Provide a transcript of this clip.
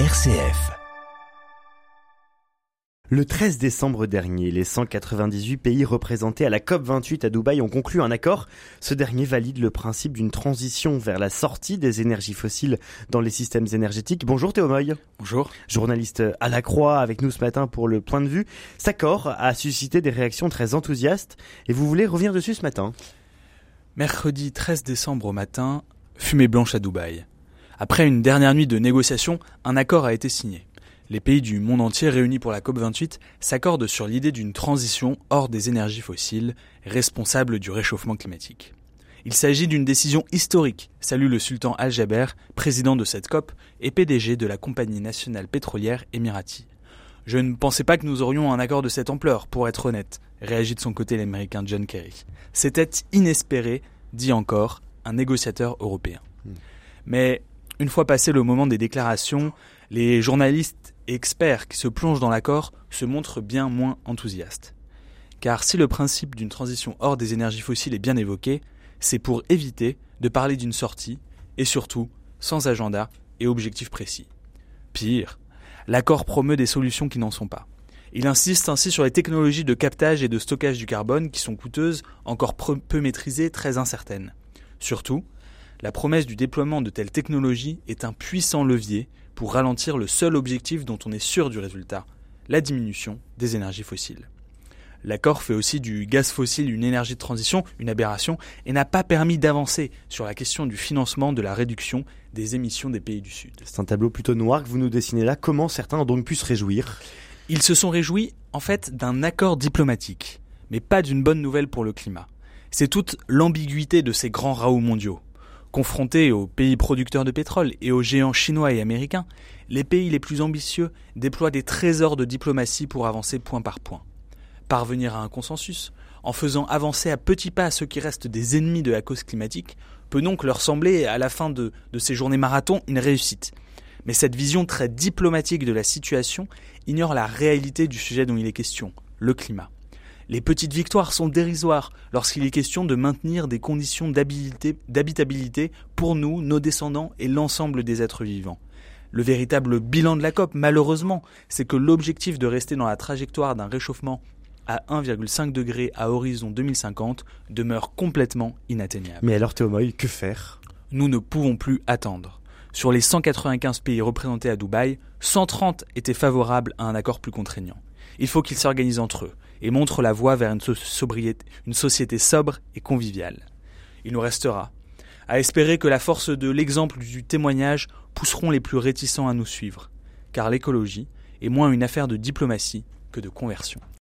RCF. Le 13 décembre dernier, les 198 pays représentés à la COP28 à Dubaï ont conclu un accord. Ce dernier valide le principe d'une transition vers la sortie des énergies fossiles dans les systèmes énergétiques. Bonjour Théo Moy. Bonjour. Journaliste à la Croix avec nous ce matin pour le point de vue. Cet accord a suscité des réactions très enthousiastes et vous voulez revenir dessus ce matin? Mercredi 13 décembre au matin, fumée blanche à Dubaï. Après une dernière nuit de négociations, un accord a été signé. Les pays du monde entier réunis pour la COP28 s'accordent sur l'idée d'une transition hors des énergies fossiles, responsables du réchauffement climatique. Il s'agit d'une décision historique, salue le sultan Al-Jaber, président de cette COP et PDG de la compagnie nationale pétrolière Emirati. Je ne pensais pas que nous aurions un accord de cette ampleur, pour être honnête, réagit de son côté l'américain John Kerry. C'était inespéré, dit encore un négociateur européen. Hmm. Mais une fois passé le moment des déclarations, les journalistes et experts qui se plongent dans l'accord se montrent bien moins enthousiastes. Car si le principe d'une transition hors des énergies fossiles est bien évoqué, c'est pour éviter de parler d'une sortie, et surtout sans agenda et objectif précis. Pire, l'accord promeut des solutions qui n'en sont pas. Il insiste ainsi sur les technologies de captage et de stockage du carbone qui sont coûteuses, encore peu maîtrisées, très incertaines. Surtout, la promesse du déploiement de telles technologies est un puissant levier pour ralentir le seul objectif dont on est sûr du résultat, la diminution des énergies fossiles. L'accord fait aussi du gaz fossile une énergie de transition, une aberration, et n'a pas permis d'avancer sur la question du financement de la réduction des émissions des pays du Sud. C'est un tableau plutôt noir que vous nous dessinez là. Comment certains ont donc pu se réjouir? Ils se sont réjouis, en fait, d'un accord diplomatique, mais pas d'une bonne nouvelle pour le climat. C'est toute l'ambiguïté de ces grands raouts mondiaux. Confrontés aux pays producteurs de pétrole et aux géants chinois et américains, les pays les plus ambitieux déploient des trésors de diplomatie pour avancer point par point. Parvenir à un consensus, en faisant avancer à petits pas ceux qui restent des ennemis de la cause climatique, peut donc leur sembler, à la fin de, ces journées marathon, une réussite. Mais cette vision très diplomatique de la situation ignore la réalité du sujet dont il est question, le climat. Les petites victoires sont dérisoires lorsqu'il est question de maintenir des conditions d'habitabilité pour nous, nos descendants et l'ensemble des êtres vivants. Le véritable bilan de la COP, malheureusement, c'est que l'objectif de rester dans la trajectoire d'un réchauffement à 1,5 degré à horizon 2050 demeure complètement inatteignable. Mais alors Théomoy, que faire? Nous ne pouvons plus attendre. Sur les 195 pays représentés à Dubaï, 130 étaient favorables à un accord plus contraignant. Il faut qu'ils s'organisent entre eux et montrent la voie vers une, société sobre et conviviale. Il nous restera à espérer que la force de l'exemple du témoignage pousseront les plus réticents à nous suivre, car l'écologie est moins une affaire de diplomatie que de conversion.